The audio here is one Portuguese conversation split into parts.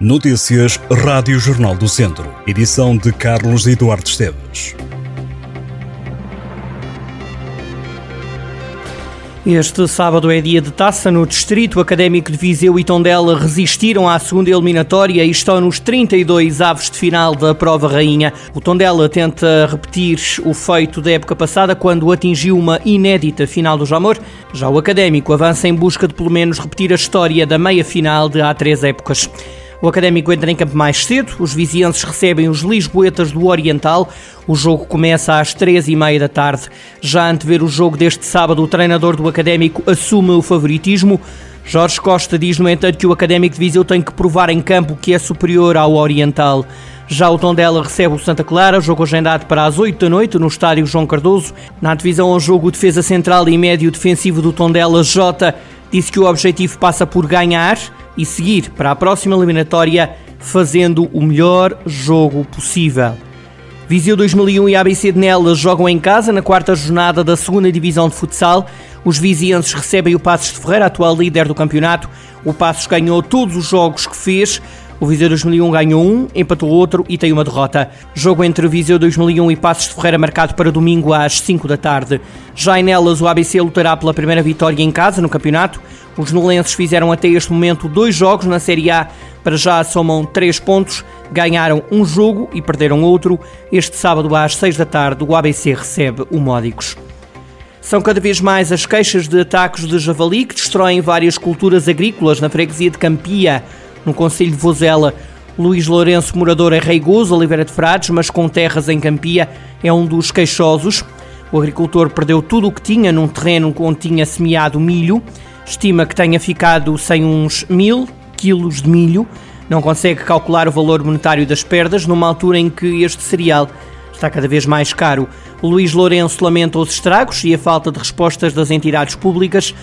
Notícias Rádio Jornal do Centro. Edição de Carlos Eduardo Esteves. Este sábado é dia de taça no Distrito Académico de Viseu e Tondela resistiram à segunda eliminatória e estão nos 32 aves de final da prova rainha. O Tondela tenta repetir o feito da época passada quando atingiu uma inédita final do Jamor. Já o Académico avança em busca de pelo menos repetir a história da meia final de há três épocas. O Académico entra em campo mais cedo, os vizienses recebem os Lisboetas do Oriental. O jogo começa às três e meia da tarde. Já antever o jogo deste sábado, o treinador do Académico assume o favoritismo. Jorge Costa diz, no entanto, que o Académico de Viseu tem que provar em campo que é superior ao Oriental. Já o Tondela recebe o Santa Clara, jogo agendado para as 8 da noite no estádio João Cardoso. Na divisão ao jogo, defesa central e médio defensivo do Tondela, Jota, disse que o objetivo passa por ganhar e seguir para a próxima eliminatória fazendo o melhor jogo possível. Viseu 2001 e ABC de Nelas jogam em casa na quarta jornada da segunda divisão de futsal. Os vizienses recebem o Passos de Ferreira, atual líder do campeonato. O Passos ganhou todos os jogos que fez. O Viseu 2001 ganhou um, empatou outro e tem uma derrota. Jogo entre Viseu 2001 e Passos de Ferreira marcado para domingo às 5 da tarde. Já em Nelas, o ABC lutará pela primeira vitória em casa no campeonato. Os nolenses fizeram até este momento dois jogos na Série A, para já somam três pontos, ganharam um jogo e perderam outro. Este sábado às seis da tarde o ABC recebe o Módicos. São cada vez mais as queixas de ataques de javali que destroem várias culturas agrícolas na freguesia de Campia, no Conselho de Vozela. Luís Lourenço, morador em Reigoso, Oliveira de Frades, mas com terras em Campia, é um dos queixosos. O agricultor perdeu tudo o que tinha num terreno onde tinha semeado milho estima que tenha ficado sem uns mil quilos de milho. Não consegue calcular o valor monetário das perdas numa altura em que este cereal está cada vez mais caro. Luís Lourenço lamenta os estragos e a falta de respostas das entidades públicas.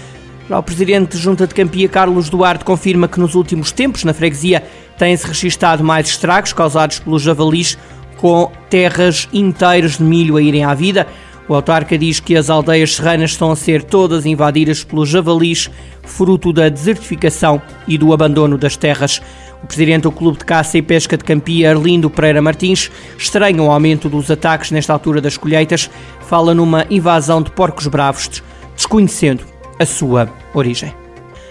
Já o presidente de Junta de Campia, Carlos Duarte, confirma que nos últimos tempos, na freguesia, têm-se registado mais estragos causados pelos javalis, com terras inteiras de milho a irem à vida. O autarca diz que as aldeias serranas estão a ser todas invadidas pelos javalis, fruto da desertificação e do abandono das terras. O presidente do Clube de Caça e Pesca de Campia, Arlindo Pereira Martins, estranha o aumento dos ataques nesta altura das colheitas, fala numa invasão de porcos bravos, desconhecendo a sua origem.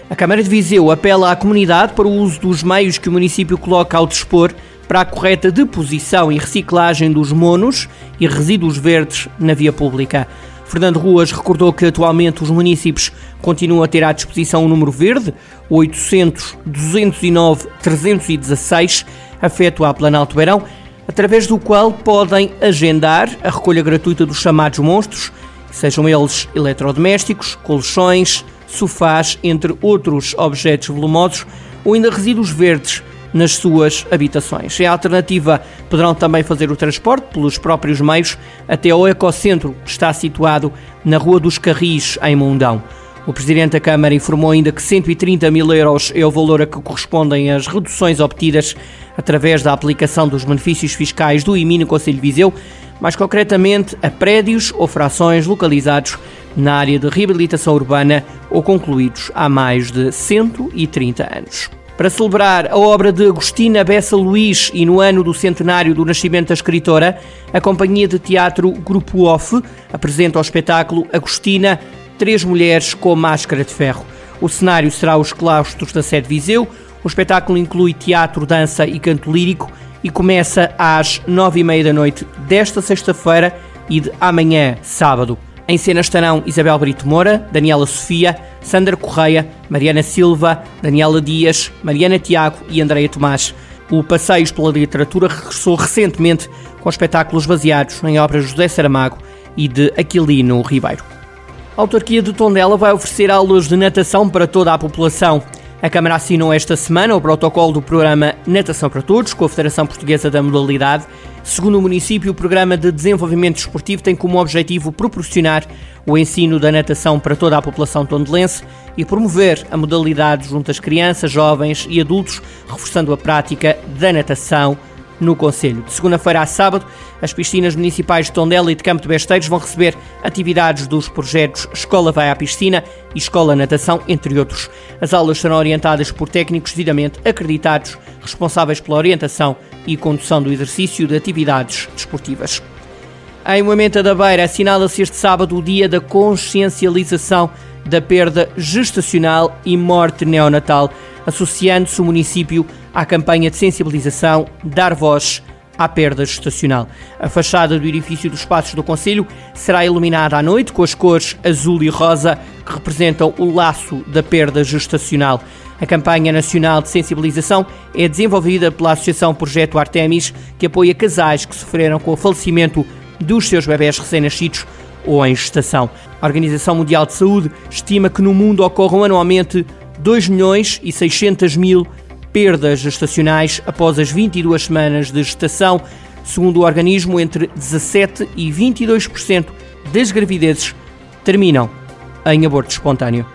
A Câmara de Viseu apela à comunidade para o uso dos meios que o município coloca ao dispor para a correta deposição e reciclagem dos monos e resíduos verdes na via pública. Fernando Ruas recordou que atualmente os municípios continuam a ter à disposição o número verde, 800 209 316, afeto à Planalto Beirão, através do qual podem agendar a recolha gratuita dos chamados monstros, sejam eles eletrodomésticos, colchões, sofás, entre outros objetos volumosos, ou ainda resíduos verdes nas suas habitações. Em alternativa, poderão também fazer o transporte pelos próprios meios até ao ecocentro, que está situado na Rua dos Carris, em Mundão. O Presidente da Câmara informou ainda que 130 mil euros é o valor a que correspondem as reduções obtidas através da aplicação dos benefícios fiscais do IMI no Conselho de Viseu, mais concretamente a prédios ou frações localizados na área de reabilitação urbana ou concluídos há mais de 130 anos. Para celebrar a obra de Agostina Bessa Luís e no ano do centenário do nascimento da escritora, a companhia de teatro Grupo Off apresenta o espetáculo Agostina, Três Mulheres com Máscara de Ferro. O cenário será os claustros da sede Viseu. O espetáculo inclui teatro, dança e canto lírico e começa às nove e meia da noite desta sexta-feira e de amanhã, sábado. Em cena estarão Isabel Brito Moura, Daniela Sofia, Sandra Correia, Mariana Silva, Daniela Dias, Mariana Tiago e Andreia Tomás. O Passeios pela Literatura regressou recentemente com espetáculos baseados em obras de José Saramago e de Aquilino Ribeiro. A autarquia de Tondela vai oferecer aulas de natação para toda a população. A Câmara assinou esta semana o protocolo do programa Natação para Todos, com a Federação Portuguesa da Modalidade. Segundo o município, o programa de desenvolvimento esportivo tem como objetivo proporcionar o ensino da natação para toda a população tondelense e promover a modalidade junto às crianças, jovens e adultos, reforçando a prática da natação no Conselho. De segunda-feira a sábado, As piscinas municipais de Tondela e de Campo de Besteiros vão receber atividades dos projetos Escola Vai à Piscina e Escola Natação, entre outros. As aulas serão orientadas por técnicos devidamente acreditados, responsáveis pela orientação e condução do exercício de atividades desportivas. Em Moimenta da Beira, assinala-se este sábado o dia da consciencialização da perda gestacional e morte neonatal, associando-se o município à campanha de sensibilização Dar Voz à perda gestacional. A fachada do edifício dos Passos do Conselho será iluminada à noite com as cores azul e rosa que representam o laço da perda gestacional. A campanha nacional de sensibilização é desenvolvida pela Associação Projeto Artemis, que apoia casais que sofreram com o falecimento dos seus bebés recém-nascidos ou em gestação. A Organização Mundial de Saúde estima que no mundo ocorram anualmente 2 milhões e 600 mil perdas gestacionais após as 22 semanas de gestação. Segundo o organismo, entre 17 e 22% das gravidezes terminam em aborto espontâneo.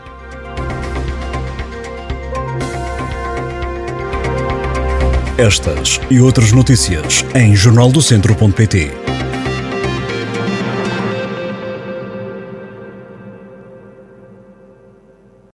Estas e outras notícias em jornaldocentro.pt.